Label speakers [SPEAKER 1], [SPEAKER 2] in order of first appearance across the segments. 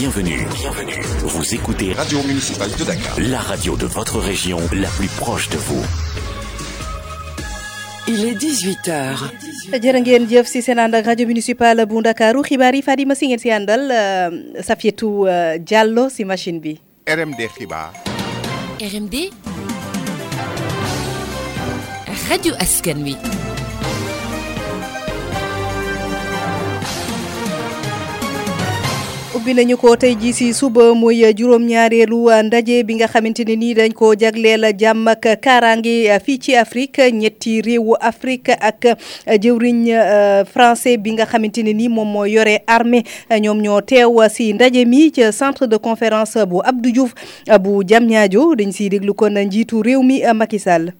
[SPEAKER 1] Bienvenue, bienvenue. Vous écoutez
[SPEAKER 2] Radio Municipale de Dakar.
[SPEAKER 1] la radio de votre région, la plus proche de vous.
[SPEAKER 3] Il est 18h.
[SPEAKER 4] jërë ngeen jëf si seen ànd ak rajo municipal bu Ndakaaru xibaar yi Fadima si ngeen si àndal Safietou Diallo si machine bi.
[SPEAKER 2] RMD xibaar.
[SPEAKER 5] RMD rajo askan wi.
[SPEAKER 4] Ubbi nañu ko tey jii si suba muy juróom-ñaareelu ndaje bi nga xamante ne nii dañ ko jagleel jàmm ak kaaraange fii ci Afrique ñetti réewu Afrique ak jëwriñ français bi nga xamante ne nii moom moo yore armée ñoom ñoo teew si ndaje mi ci centre de conférence bu Abdou Diouf bu Diamniadio dañ siy déglu kon njiitu réew mi Macky Sall.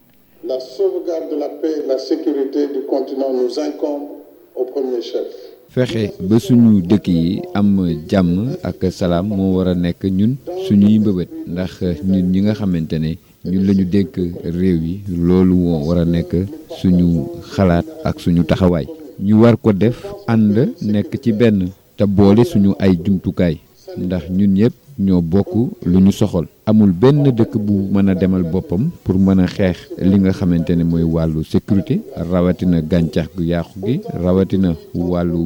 [SPEAKER 6] La sauvegarde de la paix et la sécurité du continent nous incombe au premier chef.
[SPEAKER 7] Fexe ba suñu dëkk yi am jàmm ak salaam moo war a nekk ñun suñuy mbëbët. ndax ñun ñi nga xamante ne ñun la ñu dénk réew yi loolu moo war a nekk suñu xalaat ak suñu taxawaay. ñu war ko def ànd nekk ci benn te boole suñu ay jumtukaay. ndax ñun ñëpp ñoo bokk lu ñu soxal amul benn dëkk bu mën a demal boppam pour mën a xeex li nga xamante ne mooy wàllu sécurité rawatina gàncax gu yàqu gi rawatina wàllu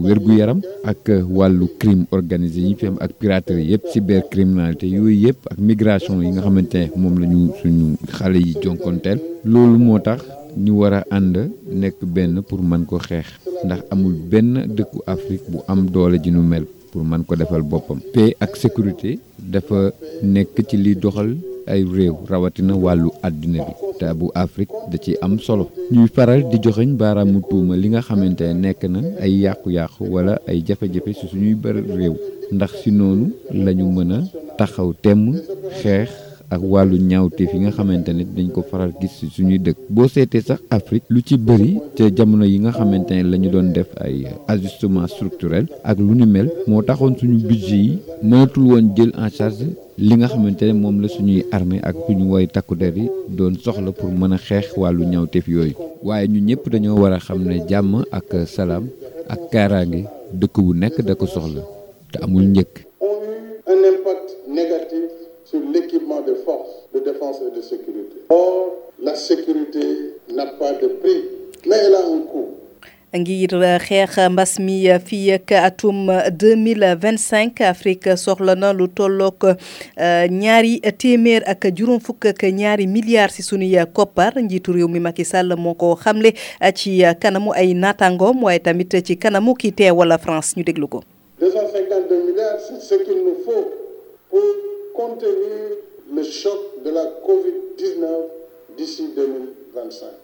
[SPEAKER 7] ak wàllu crime organisé yi ak piraterie cybercriminalité ak migration yi nga xamante ne moom la ñu suñu xale yi jonkonteel. Loolu moo tax ñu pour mën ko xeex. Amul benn dëkku Afrique bu am doole mel pour mën ko defal boppam. Paix ak sécurité dafa nekk ci li doxal ay réew rawatina wàllu àddina bi. Te bu Afrique da ci am solo. Ñuy faral di joxeñ baaraamu tuuma li nga na ay yàqu-yàqu wala ay ak wàllu ñaawteef yi nga xamante ne dañ ko faral gis ci suñuy dëkk boo seetee sax Afrique lu ci bëri ca jamono yi nga xamante ne la doon def ay ajustement structurel ak lu ni mel moo taxoon suñu budget yi mënatul woon jël en charge li nga xamante ne moom la suñuy armée ak suñu woy takku der yi doon soxla pour mën a xeex wàllu ñaawteef yooyu waaye ñu ñëpp dañoo war a xam ne jàmm ak salaam ak kaaraange dëkk bu nekk da ko soxla te amul njëkk.
[SPEAKER 4] Ngir xeex mbas mi fii ak atum 2025 Afrique soxla na lu tollook ñaari téeméer ak juróom fukk ak milliards ci sunuy koppar njiitu réew mi Macky Sall moo ko xamle tamit ci France ñu déglu ko.
[SPEAKER 6] 252 milliards, ce nous faut pour contenir le choc de la COVID-19 d'ici 2025.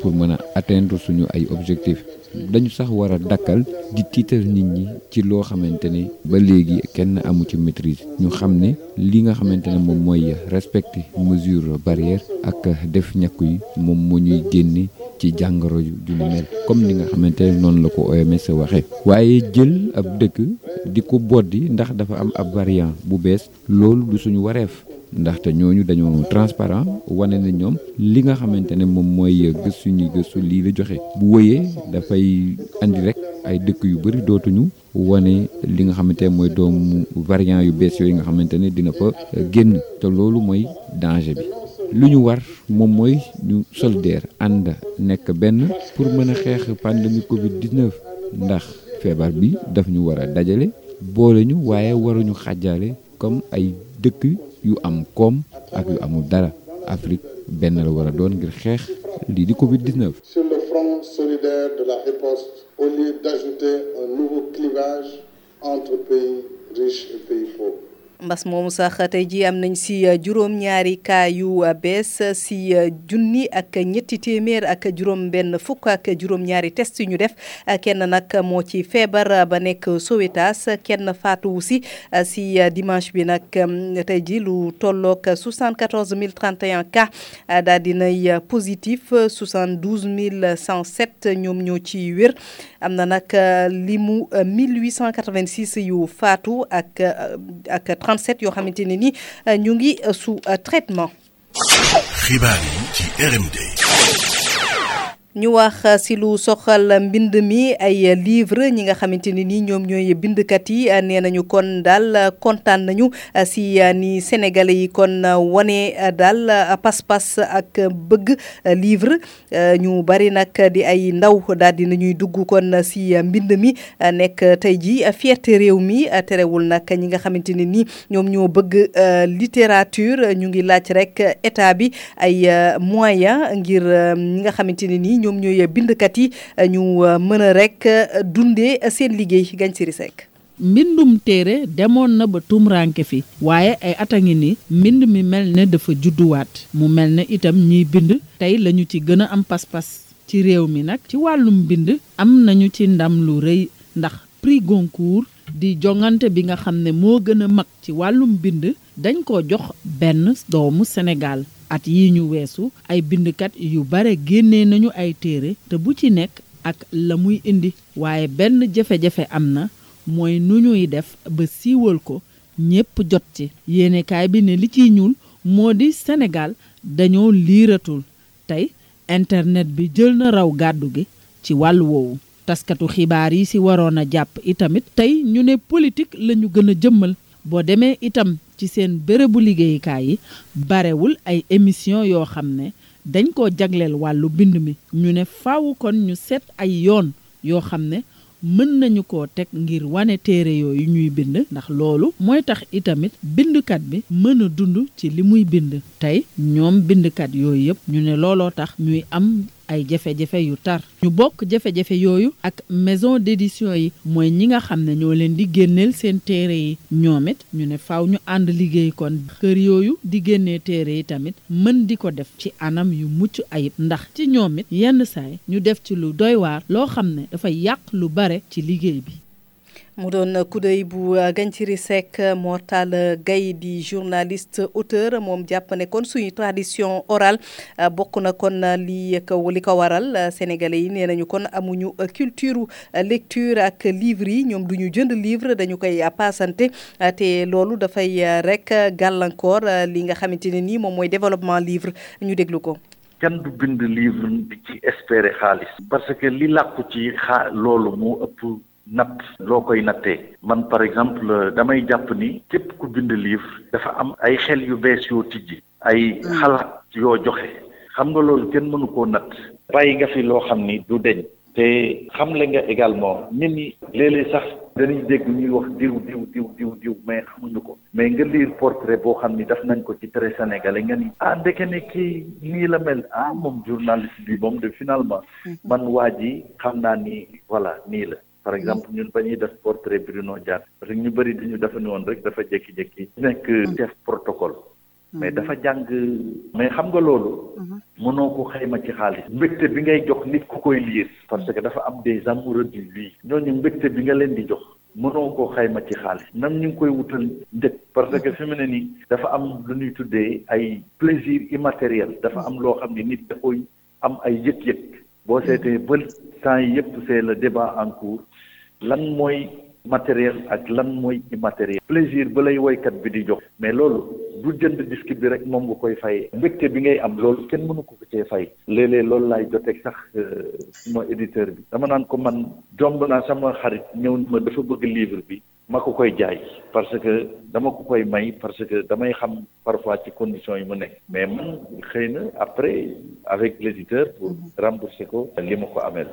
[SPEAKER 7] pour mën a atteindre suñu ay objectifs. dañu sax war a di tiital nit ñi ci loo xamante ne ba léegi kenn amu ci maîtrise. Ñu xam ne li nga xamante ne moom respecter mesure barrière ak def ñàkku yi ñuy ci ju ni mel comme ni nga xamante noonu la ko OMS waxee waaye jël ab dëkk di ko boddi ndax dafa am ab variant bu bees du suñu ndaxte ñooñu dañoo transparent wane na ñoom li nga xamante ne moom mooy gëstu ñuy gëstu lii la joxe. bu wëyee dafay andi rek ay dëkk yu bëri dootuñu wane li nga xamante ne mooy doomu variant yu bees yooyu nga xamante ne dina fa génn. te loolu mooy danger bi. lu ñu war moom mooy ñu solidaire ànd nekk benn pour mën a pandémie Covid 19 ndax feebar bi daf ñu war a dajale boole ñu waaye waruñu comme yu am koom ak yu amul dara Afrique benn la war a doon ngir xeex lii di Covid 19.
[SPEAKER 6] Sur le front solidaire de la riposte, au lieu d'ajouter un nouveau clivage entre pays riches et pays pauvres.
[SPEAKER 4] Mbas moomu sax tey jii am nañ si juróom-ñaari cas yu bees si junni ak ñetti téeméer ak juróom-benn fukk ak juróom-ñaari test yu ñu def. Kenn nag moo ci feebar ba nekk Sowétas kenn faatuwu si si dimanche bi nag tey jii lu tolloog 74 031 cas daal dinay positif 72 107 ñoom ñoo ci wér. Am na nag limu 1886 yu faatu ak ak 37 yoo xamante ni ñu ngi sous traitement.
[SPEAKER 3] xibaar yi ci RMD.
[SPEAKER 4] Ñu wax si lu soxal mbind mi ay livre ñi nga xamante ni nii ñoom ñooy bindkat yi nee nañu kon daal kontaan nañu si ni sénégalais yi kon wane daal pas-pas ak bëgg livre. Ñu bari nag di ay ndaw daal di nañuy dugg kon si mbind mi nekk tey ji fierté réew mi terewul nag ñi nga xamante ne nii ñoom ñoo bëgg littérature. Ñu ngi laaj rek état bi ay moyens ngir ñi nga xamante nii ñoom ñooy bindkat yi ñu mën a rek dundee seen liggéey. Gañ siri sekk
[SPEAKER 8] mbindum téere demoon na ba tumranke fi waaye ay at a ni mbind mi mel ne dafa judduwaat. Mu mel ne itam ñiy bind tey lañu ci gën a am pas-pas ci réew mi nag. Ci wàllum mbind am nañu ci ndam lu rëy ndax prix Goncourt di jongante bi nga xam ne moo gën a mag ci wàllum bind dañ ko jox benn doomu Sénégal. At yi ñu weesu ay bindkat yu bare génnee nañu ay téere te bu ci nekk ak la muy indi. Waaye benn jafe-jafe am na mooy nu ñuy def ba siiwal ko ñépp jot ci. Yéenekaay bi ne li ciy ñuul moo di Sénégal dañoo liiratul. Tey internet bi jël na raw gàddu gi ci wàll woowu. Taskatu xibaar yi ci waroon a jàpp itamit. Tey ñu ne politique la ñu gën a jëmmal. Boo demee itam ci seen bërëbu liggéeyukaay yi barewul ay émission yoo xam ne dañ ko jagleel wàllu bind mi. Ñu ne faaw kon ñu seet ay yoon yoo xam ne mën nañu ko teg ngir wane téere yooyu ñuy bind. Ndax loolu mooy tax itamit bindkat bi mën a dund ci li muy bind. Tey ñoom bindkat yooyu yëpp ñu ne looloo tax ñuy am ay jafe-jafe yu tar. ñu bokk jafe-jafe yooyu ak maison d'édition yi mooy ñi nga xam ne ñoo leen di génneel seen téere yi. ñoom it ñu ne faaw ñu ànd liggéey kon kër yooyu di génnee téere yi tamit mën di ko def ci anam yu mucc ayib. ndax ci ñoom it yenn saay ñu def ci lu doy waar loo xam ne dafay yàq lu bare ci liggéey bi.
[SPEAKER 4] Mu doon bu Gagnsiri Seck Mortal Gaye journaliste auteur moom ne kon tradition orale bokk na kon li ko sénégalais yi culture lecture ak livre yi ñoom duñu jënd livre dañu koy paasante te loolu dafay rek gàllankoor li nga xamante ne développement livre ñu déglu.
[SPEAKER 9] Natt loo koy nattee. Man par exemple damay jàpp ni képp ku bind livre dafa am ay xel yu bees yoo tijji ay xalaat yoo joxe. Xam nga loolu kenn mënu koo natt. Bàyyi nga fi loo xam ni du deñ. Te xamle nga également nit ñi léeg-léeg sax dañuy dégg ñuy wax diw diw diw diw diw mais xamuñu ko. Mais nga lire portrait boo xam ni daf nañ ko ci très sénégalais nga ni ah ndeke ne kii nii la mel. Ah moom journaliste bi moom de finalement. Man waa ji xam naa ni voilà nii la par exemple ñun ba ñuy def portrait Bruno Diatta parce que ñu bëri dañu dafa ni woon rek dafa jékki-jékki. nekk chef protocole. Mais dafa jàng. mais xam nga loolu. Mënoo ko xayma ci xaalis. mbégte bi ngay jox nit ku koy liir. parce que dafa am des amoureux du vie ñooñu mbégte bi nga leen di jox. mënoo koo xayma ci xaalis. même ñu ngi koy wutal njëkk parce que fi mu ne nii dafa am lu ñuy tuddee ay plaisir immatériel. dafa am loo xam ne nit da koy am ay yëg-yëg. Boo seetee ba temps le débat en cours. Lan matériel ak immatériel? Plaisir ba lay woykat mais loolu du jënd disque bi rek moom nga koy fay. Mbégte bi ngay am loolu kenn éditeur bi. Dama naan ko livre ma parce que dama ko parce que damay parfois ci conditions yi mu mais avec l'éditeur pour rembourser ko li ma ko amel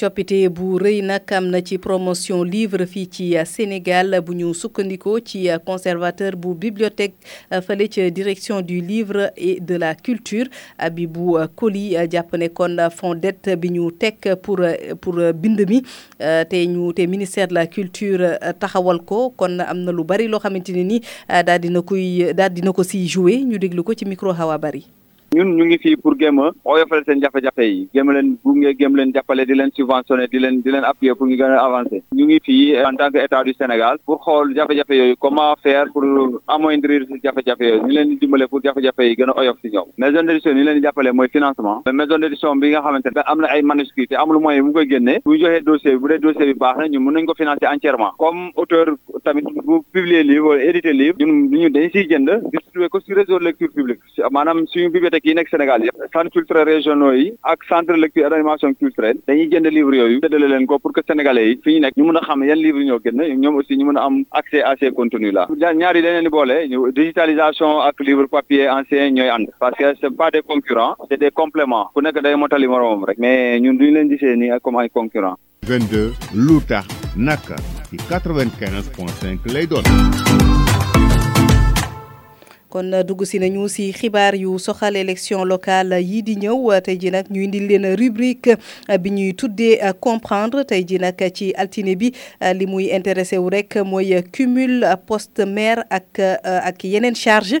[SPEAKER 4] coppite bu rëy nag am na ci promotion livre fii ci Sénégal bu ñu sukkandikoo ci conservateur bu bibliothèque fële ca direction du livre et de la culture. Bi bu Koli jàpp ne kon fondette bi ñu teg pour pour bind mi te ñu te ministère de la culture taxawal ko. Kon am na lu bari loo xamante ne ni daal dina koy daal dina ko si joué ñu déglu ko ci micro Hawa Bari
[SPEAKER 10] ñun ñu ngi fii pour géem a oyofal seen jafe-jafe yi géem leen gunge géem leen jàppale di leen subventionné di leen di leen appuyer pour ñu gën a avancer ñu ngi fii en tant que état du Sénégal pour xool jafe-jafe yooyu comment faire pour amoindrir jafe-jafe yooyu ñu leen di dimbale pour jafe-jafe yi gën a oyof si ñoom maison d'édition ñu leen di jàppale mooy financement maison d'édition bi nga xamante ne am na ay manuscrits te amul moyen mu koy génnee bu ñu joxee dossier bi bu dee dossier bi baax na ñun mën nañ ko financer entièrement comme auteur tamit bu publier livre wala éditer livre ñun ñu dañ siy jënd distribuer ko si réseau lecture publique maanaam suñu bibliothèque yi nekk Sénégal yëpp centre culturel régionaux yi ak centre lecture et d'animation culturelle dañuy jënd livre yooyu séddale leen ko pour que sénégalais yi fi ñu nekk ñu mën a xam yan livre ñoo génn ñoom aussi ñu mën a am accès à ces contenus là. Leen di boole digitalisation ak livre papier ancien ñooy ànd. Parce que c'est pas des concurrents c'est des compléments. Ku nekk day motali moroomam rek mais ñun duñu leen gisee nii comme ay concurrents.
[SPEAKER 2] 22 lu tax naka ci 95 point 5 lay doon.
[SPEAKER 4] Kon dugg si nañu si xibaar yu soxal élection locale yii di ñëw. Tey rubrique bi comprendre. Tey ji nag ci altine bi li muy cumul poste maire ak ak charge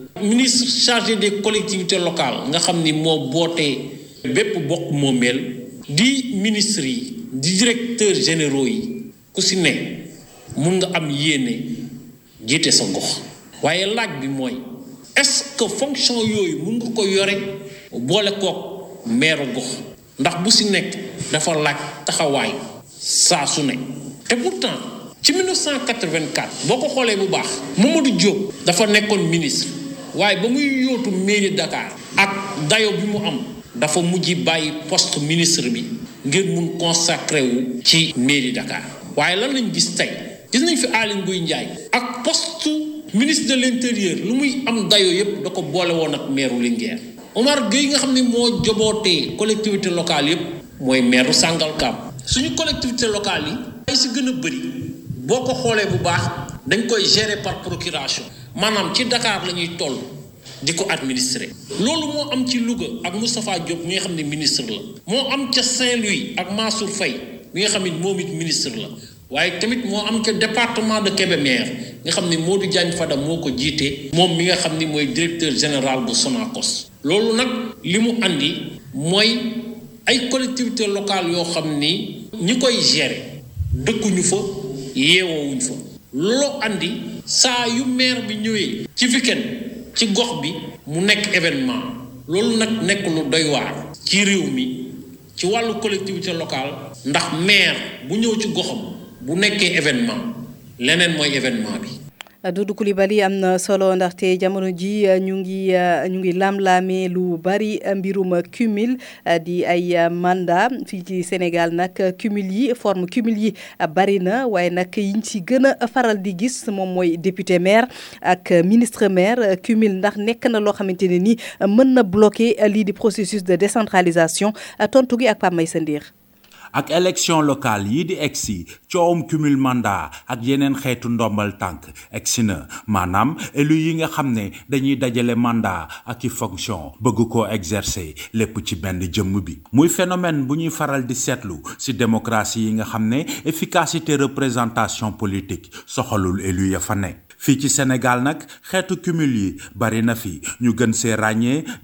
[SPEAKER 11] ministre chargé des collectivités locales nga xam ni moo bootee bépp bokk moomeel di ministre yi di directeurs généraux yi ku si ne mun nga am yéene jiite sa gox. Waaye laaj bi mooy est-ce que fonction yooyu mun nga ko yore boole kook meeru gox? Ndax bu si nekk dafa laaj taxawaay saa su ne. Te pourtant ci 1984 boo ko xoolee bu baax Mamadou Diop dafa nekkoon ministre waaye ba muy yóotu mairie Dakar ak dayo bi mu am dafa mujj bàyyi poste ministre bi ngir mun consacré wu ci mairie Dakar. waaye lan lañ gis tey? gis nañ fi Aly Ngouille Ndiaye ak poste ministre de l'intérieur lu muy am dayo yépp da ko boole woon ak maire Linguère. Omar Gueye nga xam ne moo jobootee collectivité locale yépp mooy maire Sangalkam. suñu collectivité locale yi ay si gën a bëri boo ko xoolee bu baax dañ koy gérer par procuration. Maanaam ci Dakar la ñuy toll di ko administrer. Loolu moo am ci Louga ak Moustapha Diop mi nga xam ne ministre la. Moo am ca Saint-Louis ak Mansour Faye mi nga xam ne moom it ministre la. Waaye tamit moo am ca département de Kébémer nga xam ne Modou Diagne Fada moo ko jiite moom mi nga xam ni mooy directeur général bu Sonacos. Loolu nag li mu andi mooy ay collectivités locales yoo xam ni ñi koy gérer dëkkuñu fa yeewoowuñ fa. Looloo andi saa yu maire bi ñëwee ci weekend ci gox bi mu nekk événement. loolu nag nekk lu doy waar ci réew mi ci wàllu collectivité locale ndax bu ci goxam bu événement événement bi
[SPEAKER 4] Doudou Coulibaly am na solo ndaxte jamono ji ñu ngi ñu ngi lam-laamee lu bari mbirum cumul di ay mandat. Fii ci Sénégal nag cumul yi forme cumul yi bari na. Waaye nag yiñ ci gën faral di gis moom mooy député maire ak ministre maire. Cumul ndax nekk na loo xamante ne ni mën na bloquer lii di processus de décentralisation. Tontu gi ak Pape
[SPEAKER 12] ak élection locale yii di egsi coowum cumul mandat ak yeneen xeetu ndombal tànk egsi na. Maanaam élu yi nga xam ne dañuy dajale mandat ak i fonction bëgg koo exercer lépp ci benn jëmm bi. Phénomène bu ñuy faral di seetlu ci démocratie yi nga xam ne efficacité représentation politique soxalul élu ya fa fii ci Sénégal nag xeetu cumul yi bari na fi. Ñu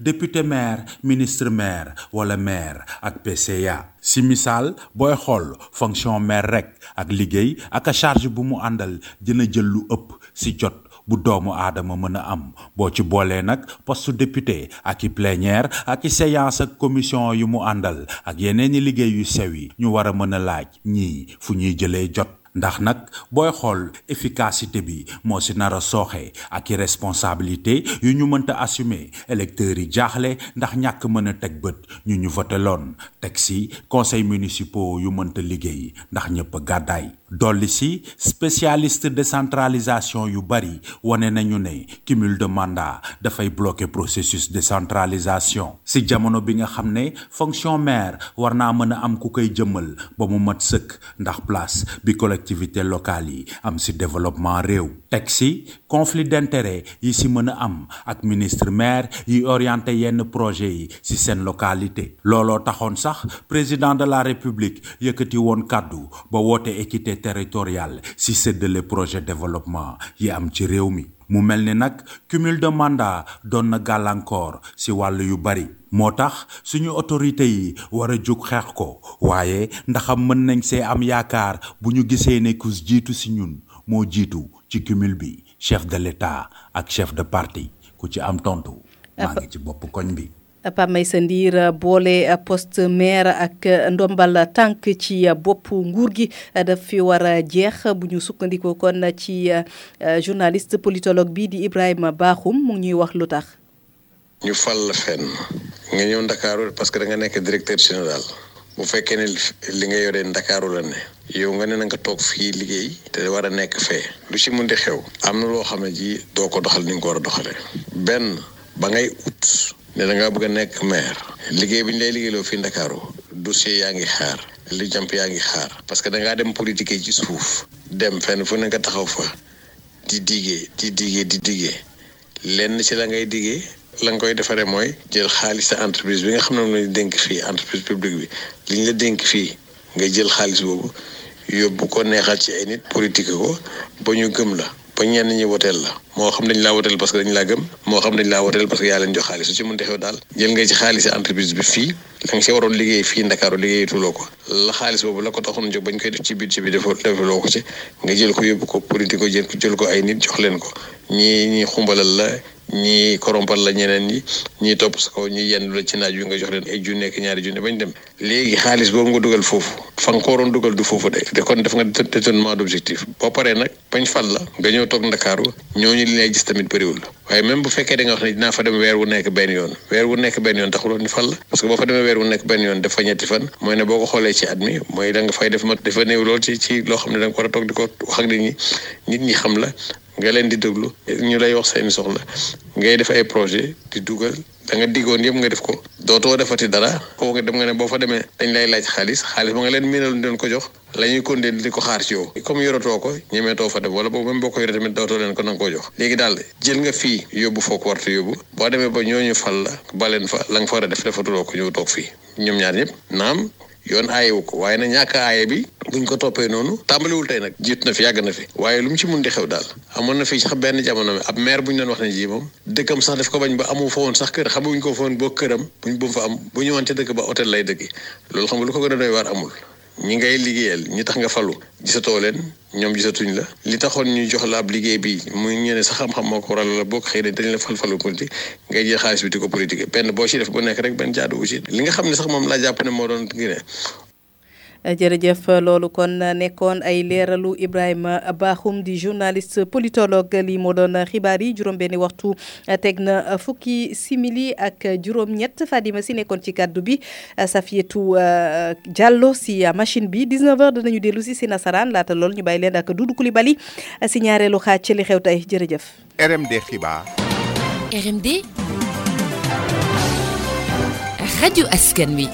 [SPEAKER 12] député maire ministre maire wala maire ak PCA si misaal booy xool fonction maire rek ak liggéey charge bu mu àndal dina jël si jot bu doomu aadama a am. Boo ci boolee nag poste député ak i plénière ak séance commission yu mu àndal ak yeneen liggéey yu sew yi ñu war a mën a laaj jot ndax nag booy xool efficacité bi moo si nar a sooxe ak i responsabilité yu ñu mënta assumer. Électeurs yi jaaxle ndax ñàkk mën a teg bët ñu ñu voté loon. Teg si conseil municipaux yu mënta liggéey ndax ñëpp gàddaay. Dolli si spécialiste décentralisation yu bari wane nañu ne cumul de mandat dafay bloquer processus décentralisation. Si jamono bi nga xam ne fonction maire war naa mën a am ku koy jëmmal ba mu mat sëkk place bi collectivité locale am si développement réew. Teg conflit d'intérêt yi si am ak ministre maire yi orienté yenn projet si seen localité. Looloo taxoon sax président de la république yëkkati woon kàddu ba woote équité territoriale si séddale projet développement yi am ci réew mi. Mu mel ni nag cumul de mandat doon na gàllankoor si wàll yu bari. Moo tax suñu autorité yi war a jóg xeex ko. Waaye ndaxam mën nañ ne ku jiitu si ñun bi. Chef de l'État ak chef de parti ku ci am tontu. Maa ngi ci
[SPEAKER 4] Pape Maïssa Ndir boole poste maire ak ndombal tànk ci bopp nguur gi daf fi war a jeex bu ñu sukkandikoo kon ci journaliste politologue bi di Ibrahima Bakhoum mu ngi ñuy wax lu tax.
[SPEAKER 13] ñu fal la fenn nga ñëw Ndakaaru parce que da nga nekk directeur général bu fekkee ne li nga yoree Ndakaaru la ne yow nga ne na nga toog fii liggéey te war a nekk fee lu ci di xew am na loo xam ne ji doo ko doxal ni nga ko war a doxalee benn ba ngay ut. Ne da ngaa bëgg a nekk maire. Liggéey bi ñu lay liggéeyloo fii Ndakaaru dossier yaa ngi xaar li jàmp yaa ngi xaar parce que da dem politique ci suuf dem fenn fu ne nga taxaw fa di diggee di diggee di diggee lenn ci la ngay diggee la nga koy defaree mooy jël xaalis sa entreprise bi nga xam ne moom lañu dénk fii entreprise publique bi. Li ñu la dénk fii nga jël xaalis boobu yóbbu ko neexal ci ay nit politique ko ba ñu gëm la. Ba ñenn ñi woteel la. Moo xam dañ laa woteel parce que dañ laa gëm moo xam dañ laa woteel parce que yaa leen jox xaalis. Su ci mën xew daal jël nga ci xaalis entreprise bi fii la nga waroon liggéey fii Ndakaaru liggéeyatuloo ko. La xaalis boobu la ko taxoon jóg bañ koy def ci budget bi defoo defaloo ko ci nga jël ko yóbbu ko politique ko jël ko ay nit jox leen ko. Ñii ñi xumbalal la ñii korompal la ñeneen ñi ñii topp sa kaw ñii yenn la ci naaj wi nga jox leen ay junne ak ñaari junne bañ dem. Léegi xaalis boobu nga dugal foofu fa nga ko waroon dugal du foofu de te kon def nga détournement d'objectif. Boo paree nag bañ fal la nga ñëw toog ndakaaru ñooñu li lay gis tamit bëriwul. Waaye même bu fekkee da nga wax ne dinaa fa dem weer wu nekk benn yoon weer wu nekk benn yoon taxuloon ñu fal la. Parce que boo fa demee weer wu nekk benn yoon def fa ñetti fan mooy ne boo ko xoolee ci at mi da nga fay def ma dafa néew ci ci loo xam da nga war a toog wax ak nit ñi. Nit ñi xam la nga leen di déglu ñu lay wax seeni soxla ngay def ay projet di dugal da nga diggoon yëpp nga def ko. Dootoo defati dara. Kooku nga dem nga ne boo fa demee dañ lay laaj xaalis xaalis ba nga leen miinal doon ko jox la ñuy continuer di ko xaar ci yow. Comme yoratoo ko ñemeetoo fa dem wala boobu même boo ko yore tamit dootoo leen ko nanga koo jox. Léegi daal jël nga fii yóbbu foo ko warta yóbbu. Boo demee ba ñooñu fal la baleen fa la nga fa war a def defatuloo ko ñëw toog fii. Ñoom ñaar ñëpp naam yoon aayewu ko. Waaye nag ñàkk aaye bi buñ ko toppee noonu tàmbaliwul tey nag jiitu na fi yàgg na fi. Waaye lu mu ci mun di xew daal amoon na fi sax benn jamono ab maire bu ñu doon wax ne ji moom dëkkam sax ko bañ ba amu fa woon sax kër xamuñ ko fa boo këram buñ bu am bu ñëwoon ca dëkk ba hôtel lay dëkki loolu xam nga lu ko gën a doy waar amul. Ñi ngay liggéeyal ñi tax nga falu gisatoo leen ñoom gisatuñ la. Li taxoon ñu jox la ab liggéey bi muy ñu ne xam-xam moo ko waral la boo xëy na dañ la fal falu politique ngay ko politique benn boo ci def bu nekk rek benn jaadu li nga xam ne sax moom laa jàpp ne moo doon gine
[SPEAKER 4] jërëjëf loolu kon nekkoon ay leeralu Ibrahima Bakhoum di journaliste politologue lii moo doon xibaar yi juróom-benni waxtu teg na fukki simili ak juróom-ñett Fadima si nekkoon ci kàddu bi Safietou Diallo si machine bi 19h danañu dellu si si nasaraan laata lool ñu bàyyi leen ak Doudou Coulibaly si ñaareelu xaaj ci li xew tey jërëjëf.
[SPEAKER 14] RMD xibaar.
[SPEAKER 5] RMD. rajo askan wi.